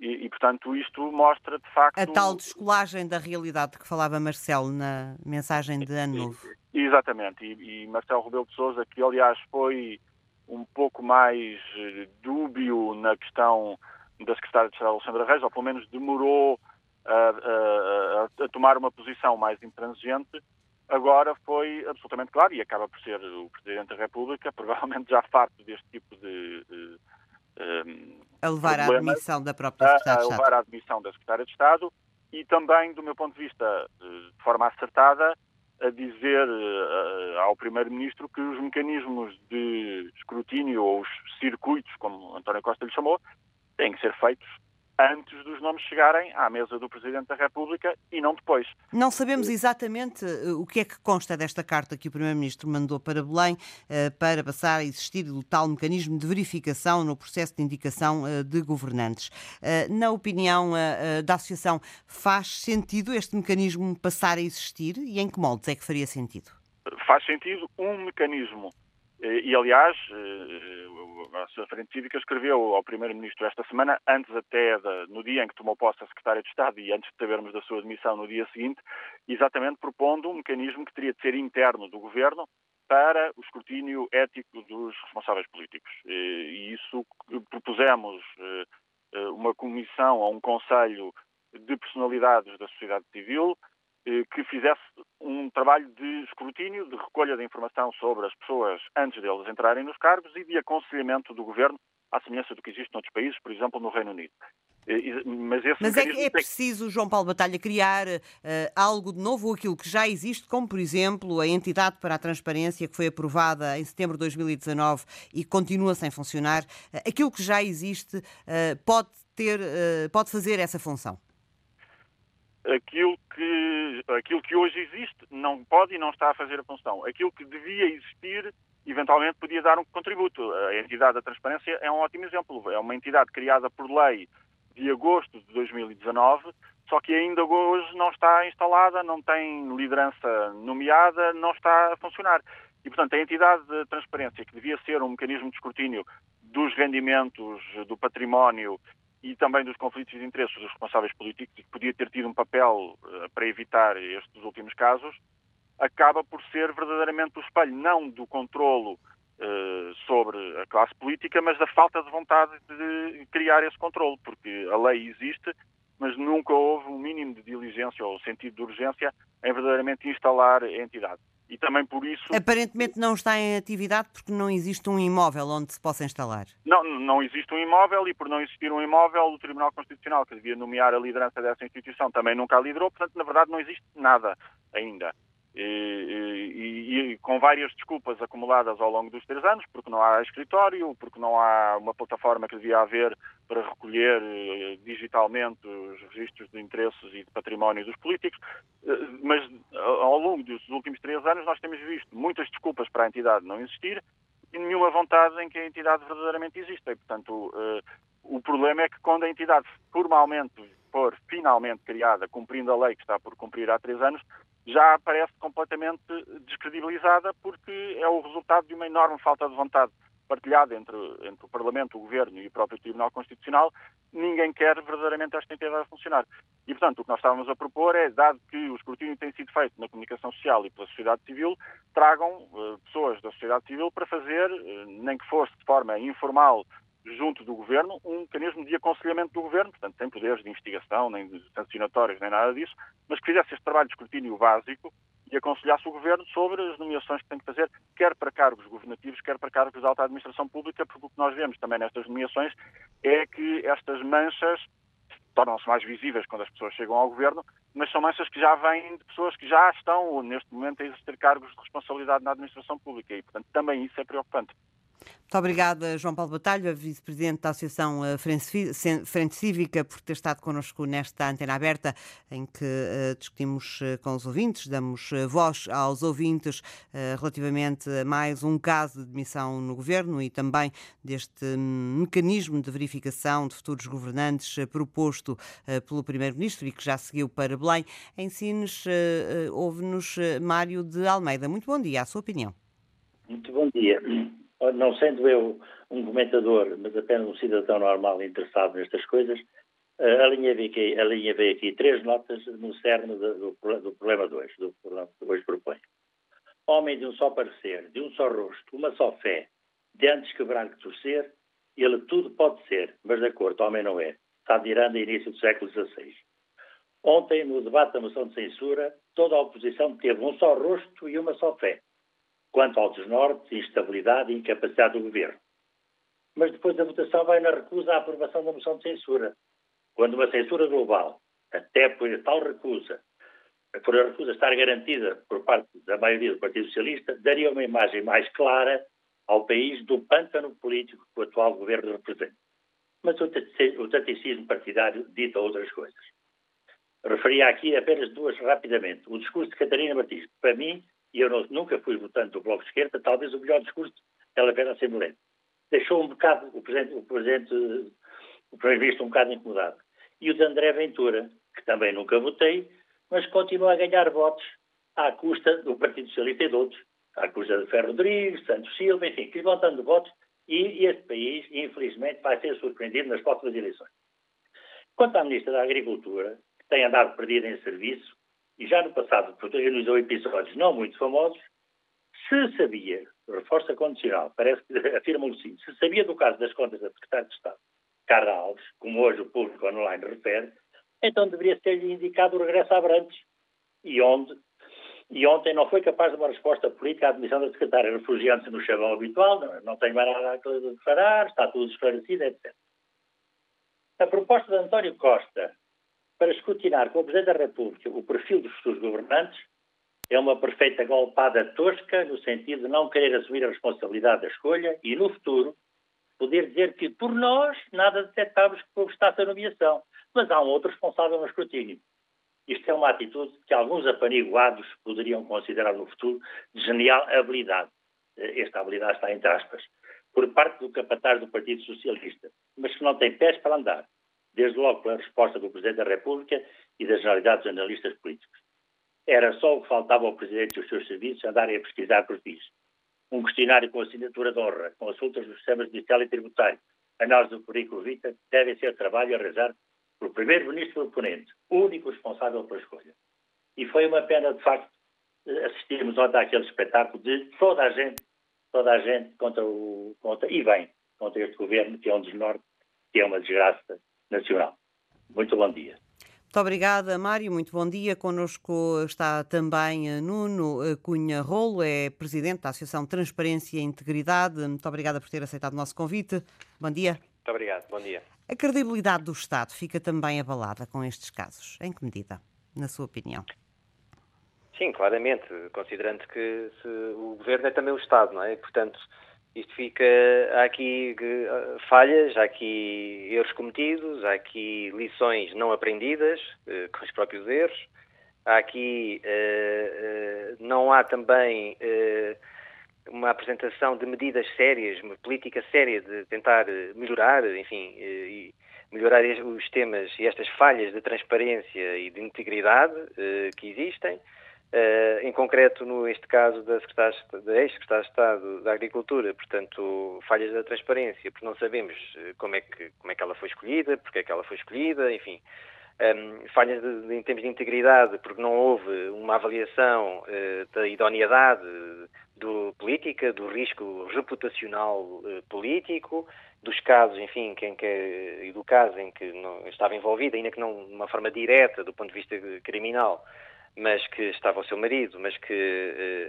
E, e, portanto, isto mostra, de facto... A tal descolagem da realidade de que falava Marcelo na mensagem de Ano Novo. Exatamente. E, e Marcelo Rebelo de Sousa, que aliás foi um pouco mais eh, dúbio na questão da secretária de Estado Alexandra Reis, ou pelo menos demorou a, a, a, tomar uma posição mais intransigente, agora foi absolutamente claro e acaba por ser o Presidente da República, provavelmente já farto deste tipo de. de um, a levar à admissão da própria Secretária de Estado. A levar à admissão da Secretária de Estado e também, do meu ponto de vista, de forma acertada, a dizer uh, ao Primeiro-Ministro que os mecanismos de escrutínio ou os circuitos, como António Costa lhe chamou, têm que ser feitos antes dos nomes chegarem à mesa do Presidente da República e não depois. Não sabemos exatamente eh, o que é que consta desta carta que o Primeiro-Ministro mandou para Belém eh, para passar a existir o tal mecanismo de verificação no processo de indicação eh, de governantes. Na opinião da Associação, faz sentido este mecanismo passar a existir e em que moldes é que faria sentido? Faz sentido um mecanismo e, aliás, a sua Frente Cívica escreveu ao Primeiro-Ministro esta semana, antes até de, no dia em que tomou posse a Secretária de Estado e antes de sabermos da sua demissão no dia seguinte, exatamente propondo um mecanismo que teria de ser interno do Governo para o escrutínio ético dos responsáveis políticos. E isso propusemos uma comissão ou um conselho de personalidades da sociedade civil, eh, que fizesse um trabalho de escrutínio, de recolha de informação sobre as pessoas antes deles entrarem nos cargos e de aconselhamento do governo, à semelhança do que existe noutros países, por exemplo, no Reino Unido. Eh, mas, Mas é, é preciso, João Paulo Batalha, criar uh, algo de novo ou aquilo que já existe, como, por exemplo, a Entidade para a Transparência, que foi aprovada em setembro de 2019 e continua sem funcionar. Uh, aquilo que já existe uh, pode, ter, pode fazer essa função? aquilo que, aquilo que hoje existe não pode e não está a fazer a função. Aquilo que devia existir, eventualmente podia dar um contributo. A entidade da transparência é um ótimo exemplo. É uma entidade criada por lei de agosto de 2019, só que ainda hoje não está instalada, não tem liderança nomeada, não está a funcionar. E, portanto, a entidade de transparência, que devia ser um mecanismo de escrutínio dos rendimentos, do património e também dos conflitos de interesses dos responsáveis políticos, e que podia ter tido um papel uh, para evitar estes últimos casos, acaba por ser verdadeiramente o espelho, não do controlo uh, sobre a classe política, mas da falta de vontade de criar esse controle, porque a lei existe, mas nunca houve um mínimo de diligência ou sentido de urgência em verdadeiramente instalar a entidade e também por isso. Aparentemente não está em atividade porque não existe um imóvel onde se possa instalar. Não, não existe um imóvel e por não existir um imóvel, o Tribunal Constitucional, que devia nomear a liderança dessa instituição, também nunca a liderou, portanto, na verdade, não existe nada ainda e, e, e, com várias desculpas acumuladas ao longo dos três anos, porque não há escritório, porque não há uma plataforma que devia haver para recolher eh, digitalmente os registros de interesses e de património dos políticos, eh, mas ao longo dos últimos três anos nós temos visto muitas desculpas para a entidade não existir e nenhuma vontade em que a entidade verdadeiramente exista. E, portanto, eh, o problema é que quando a entidade formalmente for finalmente criada, cumprindo a lei que está por cumprir há três anos, já aparece completamente descredibilizada porque é o resultado de uma enorme falta de vontade partilhada entre, entre o Parlamento, o Governo e o próprio Tribunal Constitucional, ninguém quer verdadeiramente esta entidade funcionar. E, portanto, o que nós estávamos a propor é, dado que o escrutínio tem sido feito na comunicação social e pela sociedade civil, tragam uh, pessoas da sociedade civil para fazer, uh, nem que fosse de forma informal, junto do governo, um mecanismo de aconselhamento do governo, portanto, sem poderes de investigação, nem de sancionatórios, nem nada disso, mas que fizesse este trabalho de escrutínio básico e aconselhasse o governo sobre as nomeações que tem que fazer, quer para cargos governativos, quer para cargos de alta administração pública, porque o que nós vemos também nestas nomeações é que estas manchas tornam-se mais visíveis quando as pessoas chegam ao governo, mas são manchas que já vêm de pessoas que já estão, neste momento, a exercer cargos de responsabilidade na administração pública e, portanto, também isso é preocupante. Muito obrigada, João Paulo Batalha, vice-presidente da Associação eh, Frente Cívica, por ter estado connosco nesta antena aberta, em que uh, discutimos uh, com os ouvintes, damos voz aos ouvintes relativamente a mais um caso de demissão no governo e também deste um, mecanismo de verificação de futuros governantes proposto pelo Primeiro-Ministro e que já seguiu para Belém. Em Sines, ouve-nos Mário de Almeida. Muito bom dia, a sua opinião. Muito bom dia não sendo eu um comentador, mas apenas um cidadão normal interessado nestas coisas, eh, alinhavei aqui, alinhavei aqui três notas no cerne do, do problema 2, do problema que hoje proponho. Homem de um só parecer, de um só rosto, uma só fé, de antes quebrar que torcer, ele tudo pode ser, mas de acordo, homem não é. Está Miranda, início do século XVI. Ontem, no debate da moção de censura, toda a oposição teve um só rosto e uma só fé quanto ao desnorte, instabilidade e incapacidade do governo. Mas depois a votação vai na recusa à aprovação da moção de censura. Quando uma censura global, até por tal recusa, por a recusa estar garantida por parte da maioria do Partido Socialista, daria uma imagem mais clara ao país do pântano político que o atual governo representa. Mas o taticismo partidário dita outras coisas. Referia aqui apenas duas rapidamente. O discurso de Catarina Martins, para mim, e eu não, nunca fui votante do Bloco de Esquerda, talvez o melhor discurso ela vê na Assembleia. Deixou um bocado o Presidente, o, presidente, o Primeiro-Ministro um bocado incomodado. E o de André Ventura, que também nunca votei, mas continua a ganhar votos à custa do Partido Socialista e de outros, à custa de Ferro Rodrigues, Santos Silva, enfim, que vão dando votos e este país, infelizmente, vai ser surpreendido nas próximas eleições. Quanto à Ministra da Agricultura, que tem andado perdida em serviço, e já no passado protagonizou episódios não muito famosos, se sabia, reforça condicional, parece que afirma o sim, se sabia do caso das contas da Secretária de Estado, Carla Alves, como hoje o público online refere, então deveria ter-lhe indicado o regresso a Abrantes. E onde? E ontem não foi capaz de uma resposta política à admissão da secretária, refugiando-se no chavão habitual, não, não tem mais nada a declarar, está tudo esclarecido, etc. A proposta de António Costa para escrutinar com o Presidente da República o perfil dos futuros governantes é uma perfeita golpada tosca no sentido de não querer assumir a responsabilidade da escolha e, no futuro, poder dizer que, por nós, nada detectámos que obstasse a nomeação, mas há um outro responsável no escrutínio. Isto é uma atitude que alguns apaniguados poderiam considerar no futuro de genial habilidade. Esta habilidade está entre aspas. Por parte do capataz do Partido Socialista, mas que não tem pés para andar desde logo pela resposta do Presidente da República e da generalidade dos analistas políticos. Era só o que faltava ao Presidente e os seus serviços andarem a pesquisar perfis. Um questionário com assinatura de honra, consultas dos sistemas judicial e tributário, análise do currículo vita, devem ser trabalho a realizar pelo Primeiro-Ministro proponente, único responsável pela escolha. E foi uma pena, de facto, assistirmos ontem àquele espetáculo de toda a gente, toda a gente contra o, contra, e bem, contra este governo, que é um desnorte, que é uma desgraça nacional. Muito bom dia. Muito obrigada, Mário. Muito bom dia. Conosco está também eh, Nuno eh, Cunha Rolo, é presidente da Associação Transparência e Integridade. Muito obrigada por ter aceitado o nosso convite. Bom dia. Muito obrigado. Bom dia. A credibilidade do Estado fica também abalada com estes casos. Em que medida, na sua opinião? Sim, claramente, considerando que o governo é também o Estado, não é? Portanto, isto fica, há aqui uh, falhas, há aqui erros cometidos, há aqui lições não aprendidas uh, com os próprios erros, há aqui, uh, não há também uma apresentação de medidas sérias, uma política séria de tentar melhorar, enfim, melhorar os temas e estas falhas de transparência e de integridade que existem. Uh, em concreto, neste caso da, ex-secretária de Estado da Agricultura, portanto, falhas da transparência, porque não sabemos uh, como, é que, como é que ela foi escolhida, porque é que ela foi escolhida, enfim. Um, ehm, falhas de, de, em termos de integridade, porque não houve uma avaliação uh, da idoneidade do política, do risco reputacional político, dos casos, enfim, que, e do caso em que não, estava envolvida, ainda que não de uma forma direta do ponto de vista criminal, mas que estava o seu marido, mas que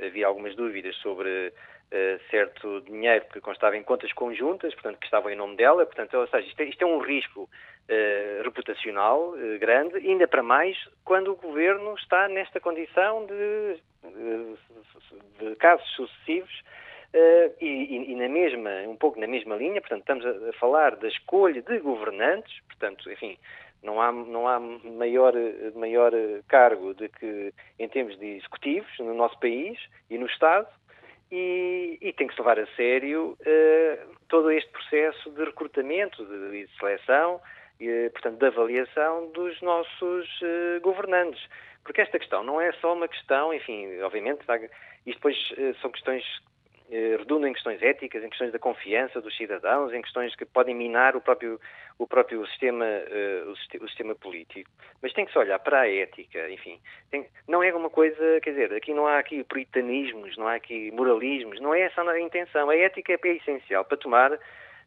uh, havia algumas dúvidas sobre uh, certo dinheiro que constava em contas conjuntas, portanto, que estavam em nome dela, portanto, ou seja, isto é, isto é um risco uh, reputacional grande, ainda para mais quando o governo está nesta condição de, de, de casos sucessivos e, e, e, na mesma, um pouco na mesma linha, portanto, estamos a, a falar da escolha de governantes, portanto, enfim, não há, não há maior, maior cargo de que, em termos de executivos no nosso país e no Estado, e, e tem que se levar a sério uh, todo este processo de recrutamento, de, de seleção, e, portanto, de avaliação dos nossos uh, governantes. Porque esta questão não é só uma questão, enfim, obviamente, isto depois uh, são questões redundam em questões éticas, em questões da confiança dos cidadãos, em questões que podem minar o próprio, o próprio sistema, uh, o, sistema político. Mas tem que se olhar para a ética, enfim. Tem, não é uma coisa, quer dizer, aqui não há aqui puritanismos, não há aqui moralismos, não é essa a intenção. A ética é, essencial para tomar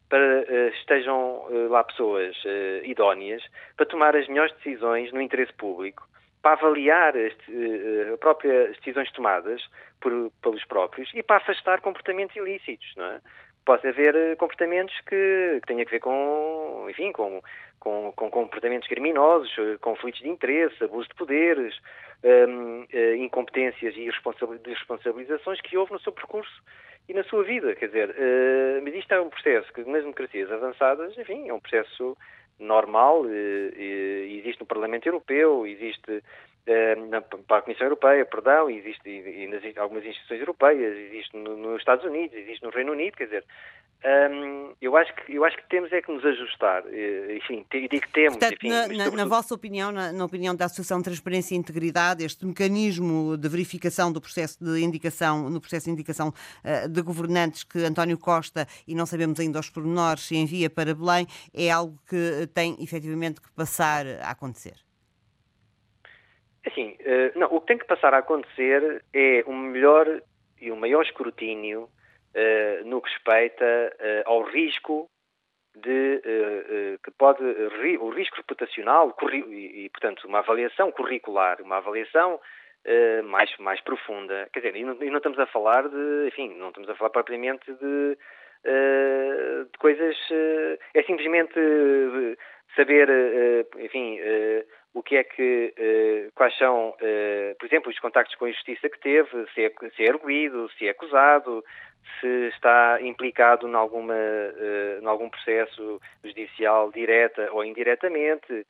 para uh, estejam lá pessoas idóneas para tomar as melhores decisões no interesse público para avaliar as, uh, próprias decisões tomadas por, pelos próprios e para afastar comportamentos ilícitos, não é? Pode haver eh, comportamentos que, que tenham a ver com, enfim, com, com, com, comportamentos criminosos, conflitos de interesse, abuso de poderes, uh, incompetências e responsabilizações que houve no seu percurso e na sua vida. Quer dizer, uh, mas isto é um processo que nas democracias avançadas, enfim, é um processo normal, existe no Parlamento Europeu, existe eh, na, para a Comissão Europeia, perdão, existe e, e nas algumas instituições europeias, existe no, nos Estados Unidos, existe no Reino Unido, quer dizer, eu, acho que, eu acho que temos é que nos ajustar, eh, enfim, digo que temos. Portanto, enfim, na, na, na, vossa opinião, na, na, opinião da Associação Transparência e Integridade, este mecanismo de verificação do processo de indicação, no processo de indicação uh, de governantes que António Costa, e não sabemos ainda os pormenores, envia para Belém, é algo que tem efetivamente que passar a acontecer? Assim, uh, não, o que tem que passar a acontecer é um melhor e um maior escrutínio no que respeita uh, ao risco de uh, que pode o risco reputacional e, portanto uma avaliação curricular, uma avaliação mais mais profunda. Quer dizer, e não, e não, estamos a falar de, enfim, não estamos a falar propriamente de, de coisas. é simplesmente saber, enfim, o que é que, quais são, por exemplo, os contactos com a justiça que teve, se é, se é arguído, se é acusado, se está implicado em, em algum processo judicial direta ou indiretamente.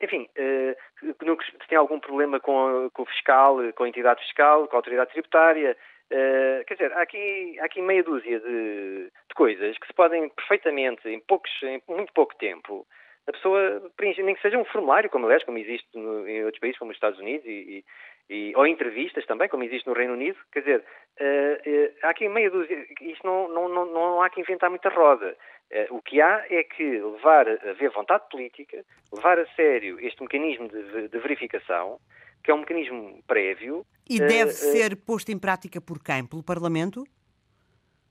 Enfim, se tem algum problema com, com, o fiscal, com a entidade fiscal, com a autoridade tributária. Uh, quer dizer, há aqui, há aqui meia dúzia de, de, coisas que se podem perfeitamente, em, poucos, em muito pouco tempo, a pessoa preencher, nem que seja um formulário, como aliás, como existe no, em outros países, como os Estados Unidos e, e, ou entrevistas também, como existe no Reino Unido. Quer dizer, uh, uh, há aqui meia dúzia, isto não, não, não, não há que inventar muita roda. Uh, o que há é que levar a haver vontade política, levar a sério este mecanismo de, de verificação, que é um mecanismo prévio. E deve ser posto em prática por quem? Pelo Parlamento?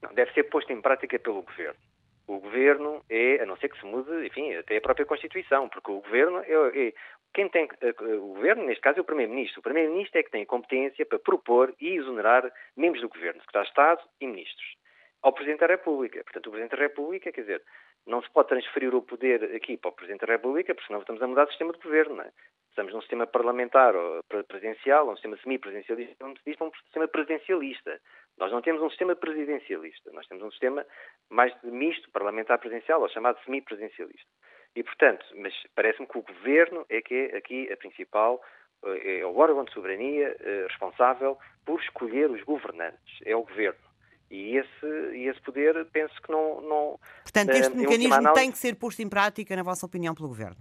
Não, deve ser posto em prática pelo Governo. O governo é, a não ser que se mude, enfim, até a própria Constituição, porque o governo é, é quem tem eh, o governo, neste caso, é o primeiro-ministro. O primeiro-ministro é que tem competência para propor e exonerar membros do governo, secretário de Estado e ministros. Ao Presidente da República. Portanto, o Presidente da República, quer dizer, não se pode transferir o poder aqui para o Presidente da República, porque senão estamos a mudar o sistema de governo, não é? Estamos num sistema parlamentar ou presidencial, ou um sistema semi-presidencialista, como se diz, para um sistema presidencialista. Nós não temos um sistema presidencialista, nós temos um sistema mais misto, parlamentar presidencial, ou chamado semi-presidencialista. E, portanto, mas parece-me que o governo é que é aqui a principal, eh, é o órgão de soberania eh, responsável por escolher os governantes, é o governo. E esse, esse poder, penso que não. não Portanto, este uh, mecanismo análise... tem que ser posto em prática, na vossa opinião, pelo governo?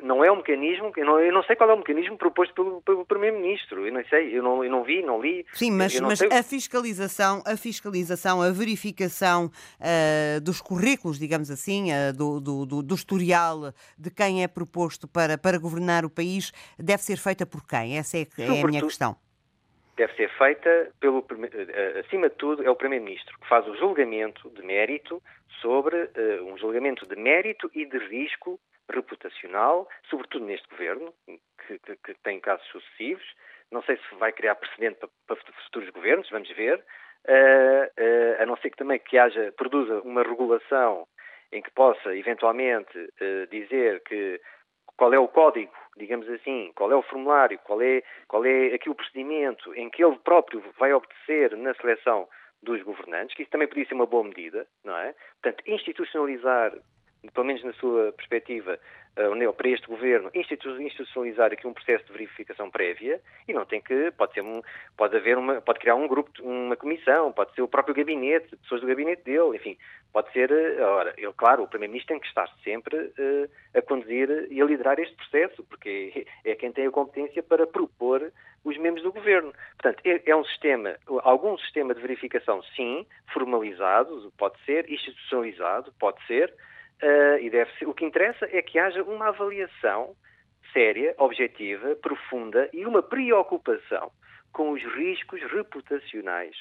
Não é um mecanismo, eu não, eu não sei qual é o mecanismo proposto pelo, pelo Primeiro-Ministro, eu não sei, eu não, eu não vi, não li. Sim, mas, mas sei... a fiscalização, a fiscalização, a verificação uh, dos currículos, digamos assim, uh, do, do, do, do, historial de quem é proposto para, para governar o país, deve ser feita por quem? Essa é, é a minha questão. deve ser feita pelo, acima de tudo, é o Primeiro-Ministro, que faz o julgamento de mérito sobre uh, um julgamento de mérito e de risco reputacional, sobretudo neste governo, que, que, que, tem casos sucessivos. Não sei se vai criar precedente para, para futuros governos, vamos ver. Uh, uh, a não ser que também que haja, produza uma regulação em que possa eventualmente uh, dizer que qual é o código, digamos assim, qual é o formulário, qual é, qual é aqui o procedimento em que ele próprio vai obedecer na seleção dos governantes, que isso também podia ser uma boa medida, não é? Portanto, institucionalizar, pelo menos na sua perspectiva, uh, para este governo, institucionalizar aqui um processo de verificação prévia e não tem que, pode ser um, pode haver uma, pode criar um grupo, uma comissão, pode ser o próprio gabinete, pessoas do gabinete dele, enfim, pode ser, uh, ora, ele, claro, o Primeiro-Ministro tem que estar sempre uh, a conduzir e a liderar este processo, porque é quem tem a competência para propor os membros do governo. Portanto, é, é um sistema, algum sistema de verificação, sim, formalizado, pode ser, institucionalizado, pode ser, uh, e deve ser. O que interessa é que haja uma avaliação séria, objetiva, profunda e uma preocupação com os riscos reputacionais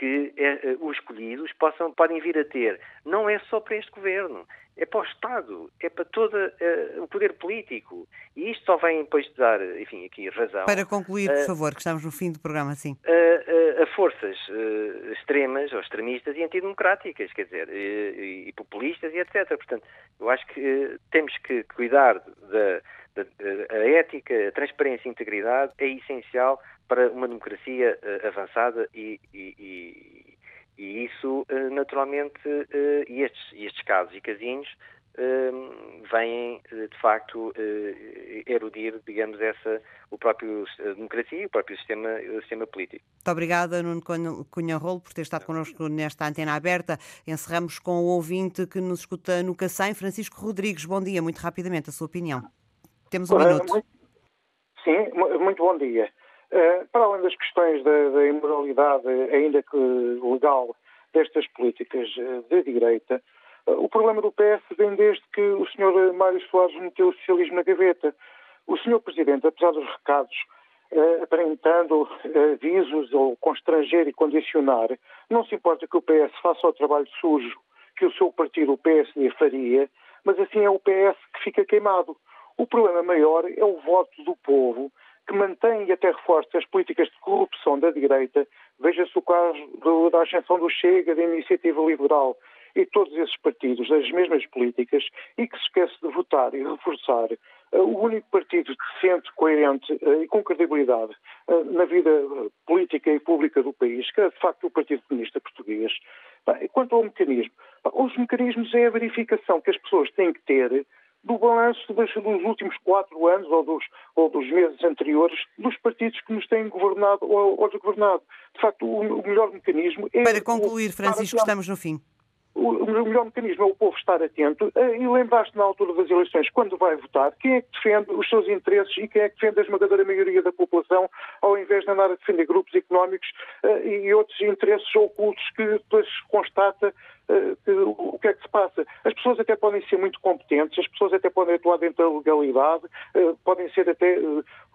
que eh, os escolhidos possam, podem vir a ter. Não é só para este governo, é para o Estado, é para todo uh, o poder político. E isto só vem depois de dar, enfim, aqui razão. Para concluir, por uh, favor, que estamos no fim do programa, sim. Uh, a forças extremas ou extremistas e antidemocráticas, quer dizer, e, e, populistas e etc. Portanto, eu acho que temos que cuidar da, da a ética, a transparência e a integridade é essencial para uma democracia avançada e, e e isso, eh, naturalmente, eh, e estes, estes casos e casinhos eh, vêm, de facto, erudir, digamos, essa, o próprio a democracia e o próprio sistema, o sistema político. Muito obrigada, Nuno Cunha Rolo, por ter estado connosco nesta antena aberta. Encerramos com o ouvinte que nos escuta no Cacém, Francisco Rodrigues. Bom dia, muito rapidamente, a sua opinião. Temos um minuto. Sim, muito bom dia. Eh, para além das questões da, da imoralidade, ainda que legal, destas políticas eh, de direita, eh, o problema do PS vem desde que o Sr. Mário Soares meteu o socialismo na gaveta. O Sr. Presidente, apesar dos recados, aparentando avisos ou constranger e condicionar, não se importa que o PS faça o trabalho sujo que o seu partido, o PSD, faria, mas assim é o PS que fica queimado. O problema maior é o voto do povo que mantém e até reforça as políticas de corrupção da direita, veja-se o caso do, da ascensão do Chega, da Iniciativa Liberal e todos esses partidos, das mesmas políticas, e que se esquece de votar e reforçar uh, o único partido decente, coerente uh, e com credibilidade uh, na vida política e pública do país, que é de facto o Partido Comunista Português. Quanto ao mecanismo, os mecanismos é a verificação que as pessoas têm que ter do balanço dos, dos, últimos quatro anos ou dos, ou dos, meses anteriores dos partidos que nos têm governado ou, ou desgovernado. De facto, o, o melhor mecanismo é. Para concluir, Francisco, estamos no fim. O, melhor mecanismo é o povo estar atento eh, e lembrar-se na altura das eleições, quando vai votar, quem é que defende os seus interesses e quem é que defende a esmagadora maioria da população, ao invés de andar a defender grupos económicos uh, e outros interesses ocultos que depois constata o que é que se passa. As pessoas até podem ser muito competentes, as pessoas até podem atuar dentro da legalidade, uh, podem ser até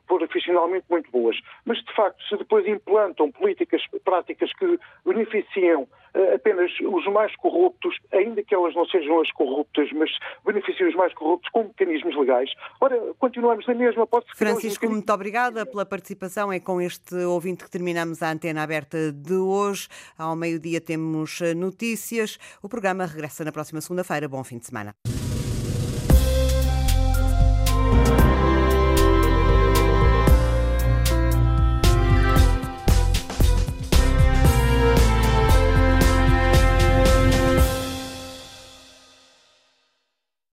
profissionalmente muito boas. Mas, de facto, se depois implantam políticas práticas que beneficiam apenas os mais corruptos, ainda que elas não sejam as corruptas, mas beneficiam os mais corruptos com mecanismos legais, ora, continuamos na mesma. Pode Francisco, muito obrigada pela participação. É com este ouvinte que terminamos a antena aberta de hoje. Ao meio-dia temos notícias. O programa regressa na próxima segunda-feira. Bom fim de semana.